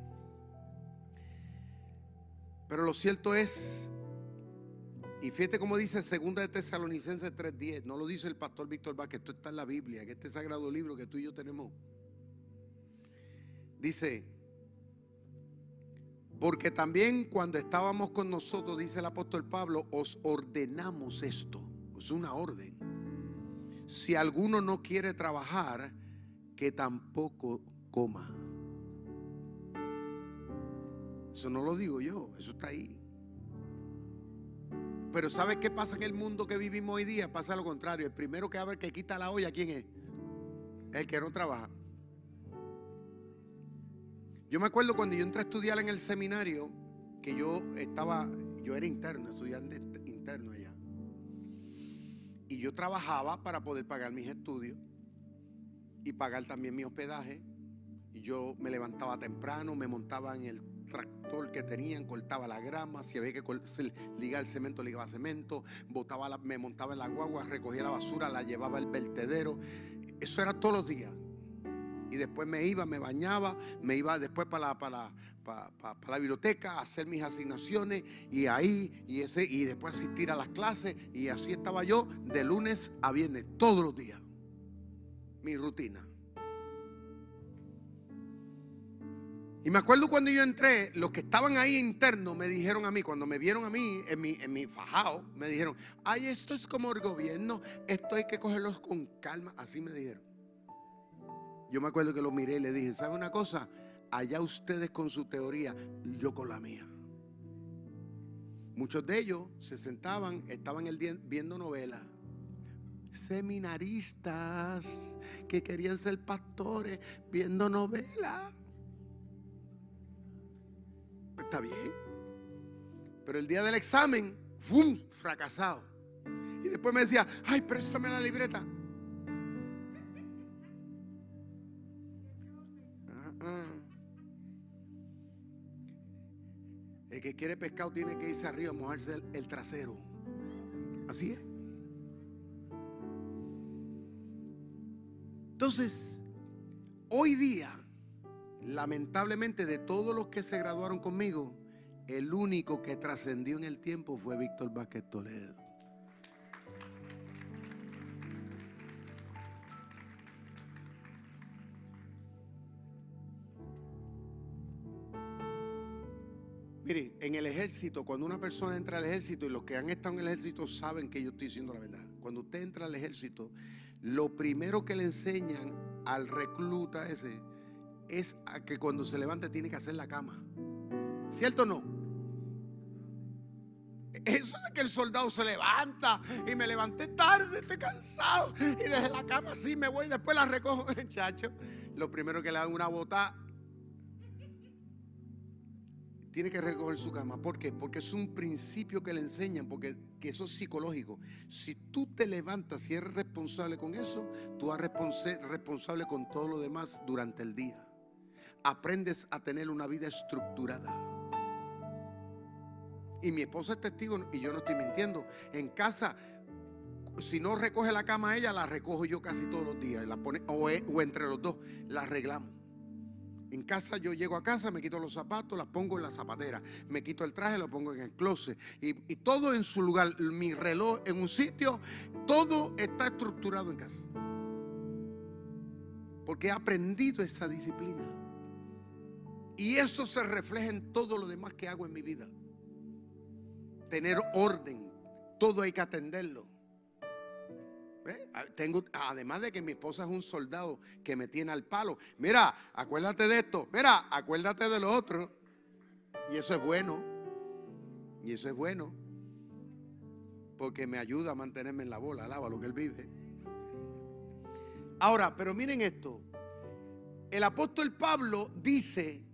Speaker 1: Pero lo cierto es y fíjate cómo dice 2 de Tesalonicenses 3:10. No lo dice el pastor Víctor Vázquez, esto está en la Biblia, en este sagrado libro que tú y yo tenemos. Dice, porque también cuando estábamos con nosotros, dice el apóstol Pablo, os ordenamos esto. Es una orden. Si alguno no quiere trabajar, que tampoco coma. Eso no lo digo yo, eso está ahí. Pero ¿sabes qué pasa en el mundo que vivimos hoy día? Pasa lo contrario. El primero que abre que quita la olla, ¿quién es? El que no trabaja. Yo me acuerdo cuando yo entré a estudiar en el seminario, que yo estaba, yo era interno, estudiante interno allá. Y yo trabajaba para poder pagar mis estudios y pagar también mi hospedaje. Y yo me levantaba temprano, me montaba en el tractor que tenían, cortaba la grama, si había que ligar el cemento, ligaba cemento, botaba me montaba en la guagua, recogía la basura, la llevaba al vertedero. Eso era todos los días. Y después me iba, me bañaba, me iba después para la, para, para, la biblioteca a hacer mis asignaciones y ahí, y, ese, y después asistir a las clases. Y así estaba yo de lunes a viernes, todos los días. Mi rutina. Y me acuerdo cuando yo entré, los que estaban ahí internos me dijeron a mí, cuando me vieron a mí en mi, en mi fajao, me dijeron, ay, esto es como el gobierno, esto hay que cogerlos con calma, así me dijeron. Yo me acuerdo que lo miré y le dije, ¿sabe una cosa? Allá ustedes con su teoría yo con la mía. Muchos de ellos se sentaban, estaban el día viendo novelas. Seminaristas que querían ser pastores viendo novelas. Está bien. Pero el día del examen, ¡fum! Fracasado. Y después me decía, ay, préstame la libreta. Ah, ah. El que quiere pescado tiene que irse arriba a mojarse el, el trasero. Así es. Entonces, hoy día lamentablemente de todos los que se graduaron conmigo, el único que trascendió en el tiempo fue Víctor Vázquez Toledo. Mire, en el ejército, cuando una persona entra al ejército, y los que han estado en el ejército saben que yo estoy diciendo la verdad, cuando usted entra al ejército, lo primero que le enseñan al recluta ese es que cuando se levante tiene que hacer la cama. ¿Cierto o no? Eso de que el soldado se levanta y me levanté tarde, estoy cansado y desde la cama así me voy, después la recojo, [laughs] muchacho. Lo primero que le dan una bota tiene que recoger su cama. ¿Por qué? Porque es un principio que le enseñan, porque que eso es psicológico. Si tú te levantas y eres responsable con eso, tú eres responsable con todo lo demás durante el día. Aprendes a tener una vida estructurada. Y mi esposa es testigo y yo no estoy mintiendo. En casa, si no recoge la cama ella, la recojo yo casi todos los días. La pone, o, o entre los dos, la arreglamos. En casa yo llego a casa, me quito los zapatos, las pongo en la zapatera, me quito el traje, lo pongo en el closet y, todo en su lugar, mi reloj en un sitio, todo está estructurado en casa. Porque he aprendido esa disciplina. Y eso se refleja en todo lo demás que hago en mi vida. Tener orden, todo hay que atenderlo. Ah, tengo, además de que mi esposa es un soldado que me tiene al palo. Mira, acuérdate de esto. Mira, acuérdate de lo otro. Y eso es bueno. Y eso es bueno. Porque me ayuda a mantenerme en la bola. Alaba lo que él vive. Ahora, pero miren esto. El apóstol Pablo dice,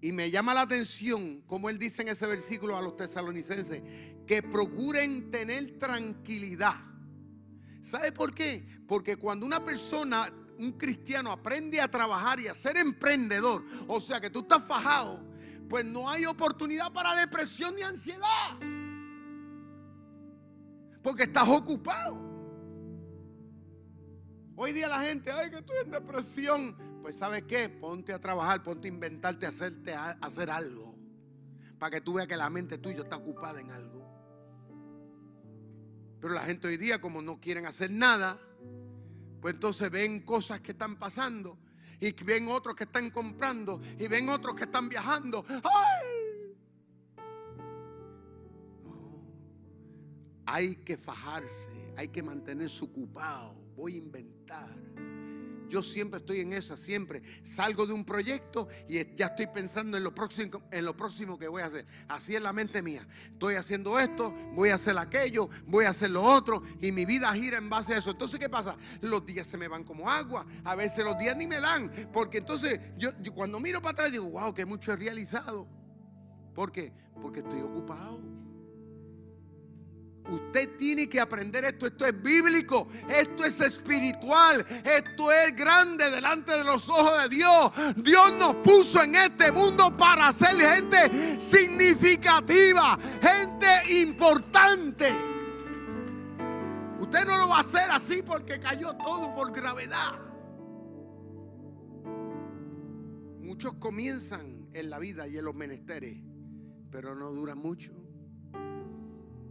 Speaker 1: y me llama la atención, como él dice en ese versículo a los tesalonicenses, que procuren tener tranquilidad ¿Sabe por qué? Porque cuando una persona, un cristiano, aprende a trabajar y a ser emprendedor, o sea que tú estás fajado, pues no hay oportunidad para depresión ni ansiedad. Porque estás ocupado. Hoy día la gente, ay, que estoy en depresión. Pues ¿sabes qué? Ponte a trabajar, ponte a inventarte, hacerte hacer algo. Para que tú veas que la mente tuya está ocupada en algo. Pero la gente hoy día, como no quieren hacer nada, pues entonces ven cosas que están pasando y ven otros que están comprando y ven otros que están viajando. ¡Ay! Hay que fajarse, hay que mantenerse ocupado. Voy a inventar. Yo siempre estoy en esa, siempre. Salgo de un proyecto y ya estoy pensando en lo próximo, en lo próximo que voy a hacer. Así es la mente mía. Estoy haciendo esto, voy a hacer aquello, voy a hacer lo otro y mi vida gira en base a eso. Entonces, ¿qué pasa? Los días se me van como agua. A veces los días ni me dan. Porque entonces yo, cuando miro para atrás digo, wow, que mucho he realizado. ¿Por qué? Porque estoy ocupado. Usted tiene que aprender esto. Esto es bíblico. Esto es espiritual. Esto es grande delante de los ojos de Dios. Dios nos puso en este mundo para ser gente significativa. Gente importante. Usted no lo va a hacer así porque cayó todo por gravedad. Muchos comienzan en la vida y en los menesteres, pero no duran mucho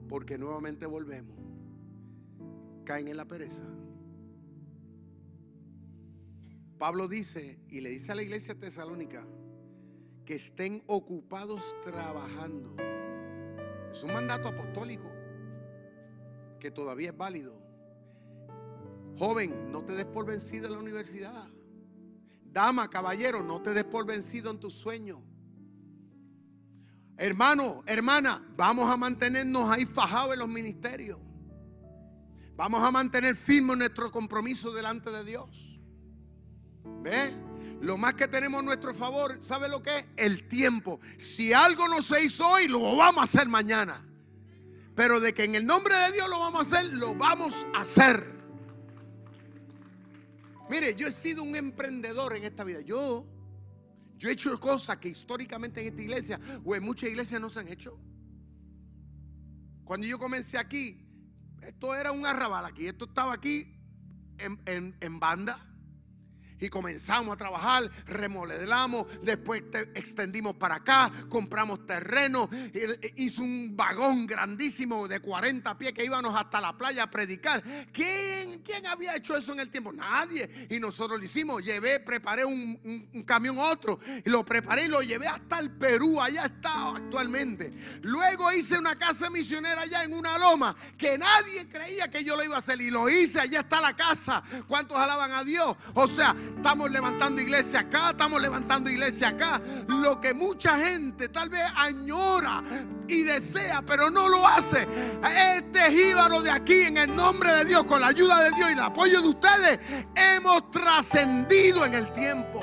Speaker 1: porque nuevamente volvemos, caen en la pereza. Pablo dice, y le dice a la iglesia tesalónica, que estén ocupados trabajando. Es un mandato apostólico que todavía es válido. Joven, no te des por vencido en la universidad. Dama, caballero, no te des por vencido en tus sueños. Hermano, hermana, vamos a mantenernos ahí fajados en los ministerios. Vamos a mantener firme nuestro compromiso delante de Dios. ¿Ve? Lo más que tenemos a nuestro favor, ¿sabe lo que es? El tiempo. Si algo no se hizo hoy, lo vamos a hacer mañana. Pero de que en el nombre de Dios lo vamos a hacer, lo vamos a hacer. Mire, yo he sido un emprendedor en esta vida. Yo yo he hecho cosas que históricamente en esta iglesia o en muchas iglesias no se han hecho. Cuando yo comencé aquí, esto era un arrabal aquí, esto estaba aquí en, en banda y comenzamos a trabajar, remodelamos, después extendimos para acá, compramos terreno, hizo un vagón grandísimo de 40 pies que íbamos hasta la playa a predicar. ¿Quién, quién había hecho eso en el tiempo? Nadie. Y nosotros lo hicimos, llevé, preparé un, un camión otro, y lo preparé y lo llevé hasta el Perú, allá está actualmente. Luego hice una casa misionera allá en una loma que nadie creía que yo lo iba a hacer y lo hice, allá está la casa. ¿Cuántos alaban a Dios? O sea, estamos levantando iglesia acá, estamos levantando iglesia acá. Lo que mucha gente tal vez añora y desea, pero no lo hace. Este jíbaro de aquí, en el nombre de Dios, con la ayuda de Dios y el apoyo de ustedes, hemos trascendido en el tiempo.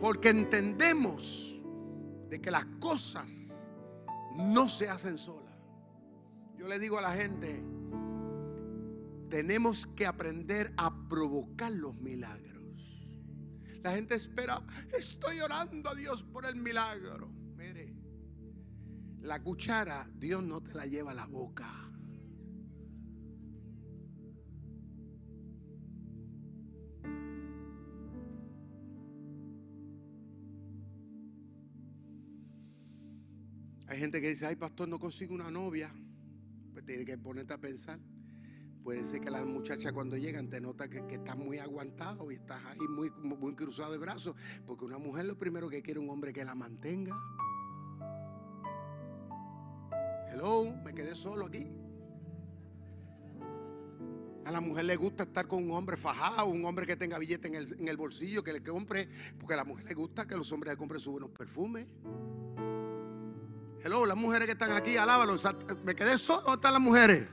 Speaker 1: Porque entendemos de que las cosas no se hacen solas. Yo le digo a la gente, tenemos que aprender a provocar los milagros. La gente espera, estoy orando a Dios por el milagro. Mire, la cuchara Dios no te la lleva a la boca. Hay gente que dice, ay pastor, no consigo una novia. Pues tiene que ponerte a pensar. Puede ser que las muchachas cuando llegan te nota que, que estás muy aguantado y estás ahí muy, cruzado de brazos. Porque una mujer lo primero que quiere es un hombre que la mantenga. Hello, me quedé solo aquí. A la mujer le gusta estar con un hombre fajado, un hombre que tenga billete en el, en el bolsillo, que le compre, porque a la mujer le gusta que los hombres le compren sus buenos perfumes. Hello, las mujeres que están aquí, alábalo. Me quedé solo, ¿dónde están las mujeres?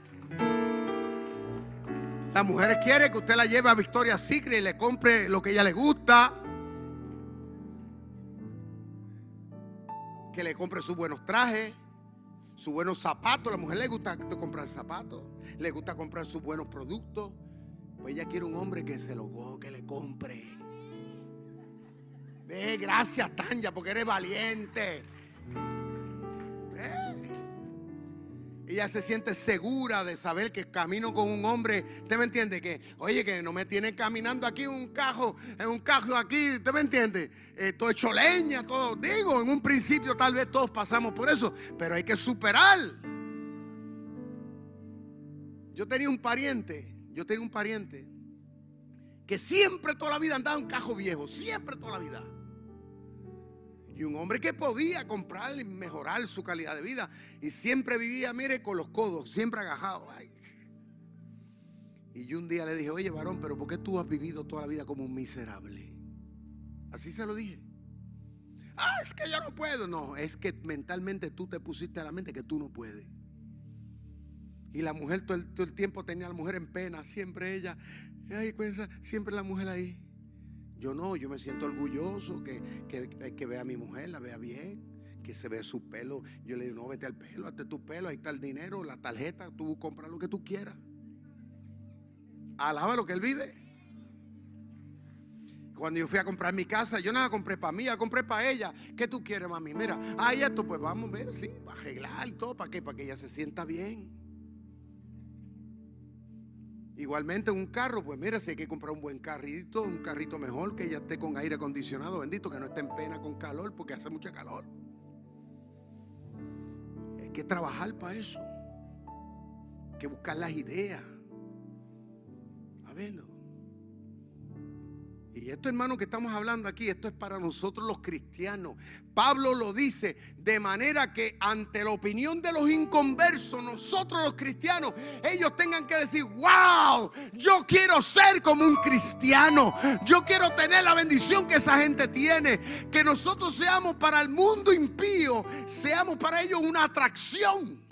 Speaker 1: Las mujeres quieren que usted la lleve a Victoria Secret y le compre lo que ella le gusta. Que le compre sus buenos trajes, sus buenos zapatos. A la mujer le gusta comprar zapatos, le gusta comprar sus buenos productos. Pues ella quiere un hombre que se lo que le compre. Ve, gracias Tanya, porque eres valiente. Ella se siente segura de saber que camino con un hombre. ¿Usted me entiende? Que, oye, que no me tiene caminando aquí un cajo, en un cajo aquí. ¿Usted me entiende? Eh, todo hecho leña, todo. Digo, en un principio tal vez todos pasamos por eso, pero hay que superar. Yo tenía un pariente, yo tenía un pariente que siempre toda la vida andaba en un cajo viejo, siempre toda la vida. Y un hombre que podía comprar y mejorar su calidad de vida. Y siempre vivía, mire, con los codos, siempre agajado. Y yo un día le dije, oye, varón, pero ¿por qué tú has vivido toda la vida como un miserable? Así se lo dije. Ah, es que yo no puedo. No, es que mentalmente tú te pusiste a la mente que tú no puedes. Y la mujer todo el, tiempo tenía a la mujer en pena, siempre ella, ay, pues, siempre la mujer ahí. Yo no, yo me siento orgulloso que, que, que vea a mi mujer, la vea bien, que se vea su pelo. Yo le digo, no, vete al pelo, hazte tu pelo, ahí está el dinero, la tarjeta, tú compras lo que tú quieras. Alaba lo que él vive. Cuando yo fui a comprar mi casa, yo no la compré para mí, la compré para ella. ¿Qué tú quieres, mami? Mira, ahí esto, pues vamos a ver, sí, a arreglar todo. ¿Para qué? Para que ella se sienta bien. Igualmente un carro, pues mira, si hay que comprar un buen carrito, un carrito mejor, que ya esté con aire acondicionado, bendito, que no esté en pena con calor, porque hace mucha calor. Hay que trabajar para eso. Hay que buscar las ideas. A. Y esto, hermano, que estamos hablando aquí, esto es para nosotros los cristianos. Pablo lo dice de manera que ante la opinión de los inconversos, nosotros los cristianos, ellos tengan que decir, wow, yo quiero ser como un cristiano. Yo quiero tener la bendición que esa gente tiene. Que nosotros seamos para el mundo impío, seamos para ellos una atracción.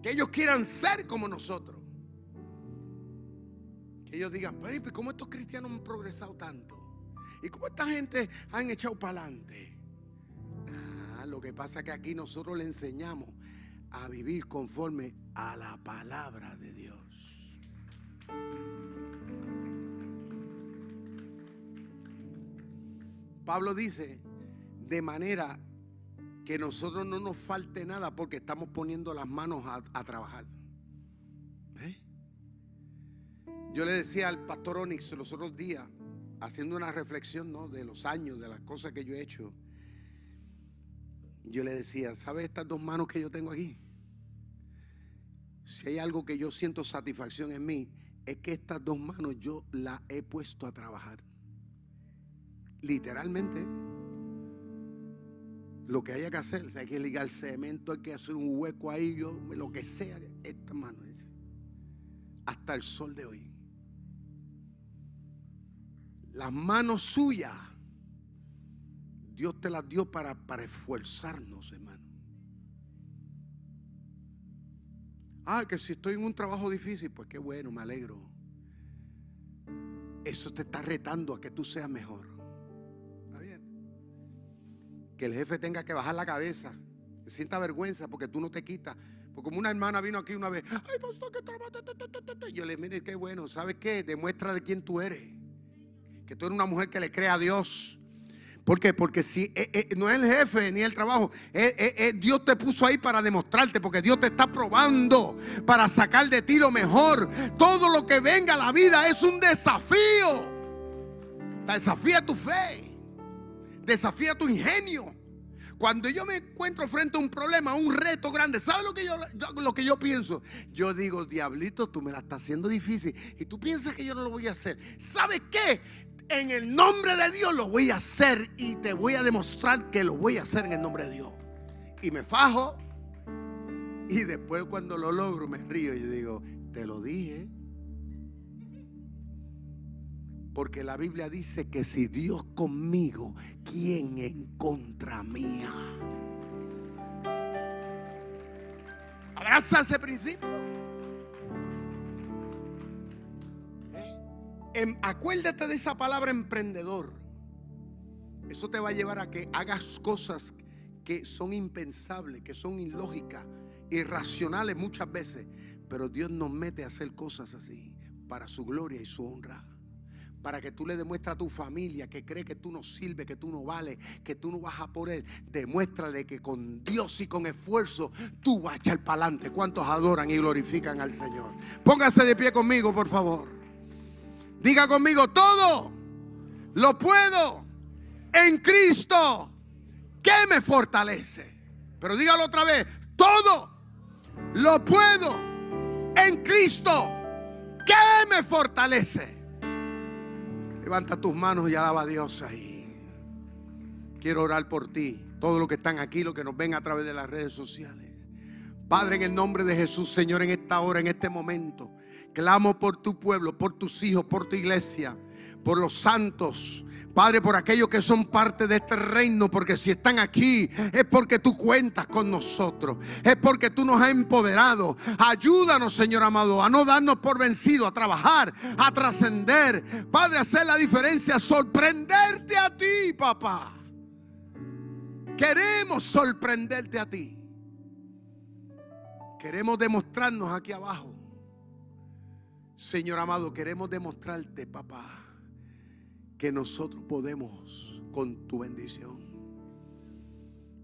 Speaker 1: Que ellos quieran ser como nosotros. Que ellos digan, pero ¿cómo estos cristianos han progresado tanto? ¿Y cómo esta gente han echado para adelante? Ah, lo que pasa es que aquí nosotros le enseñamos a vivir conforme a la palabra de Dios. Pablo dice, de manera que nosotros no nos falte nada porque estamos poniendo las manos a, a trabajar. Yo le decía al pastor Onix los otros días, haciendo una reflexión ¿no? de los años, de las cosas que yo he hecho. Yo le decía, ¿sabes estas dos manos que yo tengo aquí? Si hay algo que yo siento satisfacción en mí, es que estas dos manos yo las he puesto a trabajar. Literalmente. Lo que haya que hacer, si hay que ligar cemento, hay que hacer un hueco ahí, yo, lo que sea, esta mano hasta el sol de hoy. Las manos suyas, Dios te las dio para, para esforzarnos, hermano. Ah, que si estoy en un trabajo difícil, pues qué bueno, me alegro. Eso te está retando a que tú seas mejor. ¿Está bien? Que el jefe tenga que bajar la cabeza, que sienta vergüenza porque tú no te quitas. Porque como una hermana vino aquí una vez, ay, pastor, que trabajo. Yo le mire, qué bueno, ¿sabes qué? Demuéstrale quién tú eres. Que tú eres una mujer que le cree a Dios ¿Por qué? Porque si eh, eh, no es el jefe ni el trabajo, eh, Dios te puso ahí para demostrarte, porque Dios te está probando para sacar de ti lo mejor. Todo lo que venga a la vida es un desafío. Desafía tu fe, desafía tu ingenio. Cuando yo me encuentro frente a un problema, un reto grande, ¿sabes lo que yo, lo que yo pienso? Yo digo, diablito, tú me la estás haciendo difícil y tú piensas que yo no lo voy a hacer. ¿Sabes qué? En el nombre de Dios lo voy a hacer y te voy a demostrar que lo voy a hacer en el nombre de Dios. Y me fajo y después cuando lo logro me río y digo, te lo dije. Porque la Biblia dice que si Dios conmigo, ¿quién en contra mía? Abraza ese principio. Em, acuérdate de esa palabra emprendedor. Eso te va a llevar a que hagas cosas que son impensables, que son ilógicas, irracionales muchas veces. Pero Dios nos mete a hacer cosas así para su gloria y su honra. Para que tú le demuestres a tu familia que cree que tú no sirves, que tú no vales, que tú no vas a por él. Demuéstrale que con Dios y con esfuerzo tú vas a echar para adelante. ¿Cuántos adoran y glorifican al Señor? Póngase de pie conmigo, por favor. Diga conmigo, todo lo puedo en Cristo que me fortalece. Pero dígalo otra vez, todo lo puedo en Cristo que me fortalece. Levanta tus manos y alaba a Dios ahí. Quiero orar por ti, todos los que están aquí, los que nos ven a través de las redes sociales. Padre, en el nombre de Jesús, Señor, en esta hora, en este momento. Clamo por tu pueblo, por tus hijos, por tu iglesia, por los santos. Padre, por aquellos que son parte de este reino, porque si están aquí es porque tú cuentas con nosotros, es porque tú nos has empoderado. Ayúdanos, Señor amado, a no darnos por vencido, a trabajar, a trascender. Padre, hacer la diferencia, sorprenderte a ti, papá. Queremos sorprenderte a ti. Queremos demostrarnos aquí abajo Señor amado, queremos demostrarte, papá, que nosotros podemos con tu bendición.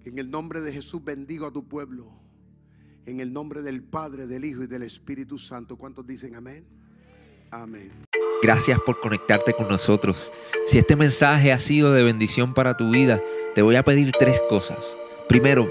Speaker 1: En el nombre de Jesús bendigo a tu pueblo. En el nombre del Padre, del Hijo y del Espíritu Santo. ¿Cuántos dicen amén? Amén.
Speaker 2: Gracias por conectarte con nosotros. Si este mensaje ha sido de bendición para tu vida, te voy a pedir tres cosas. Primero,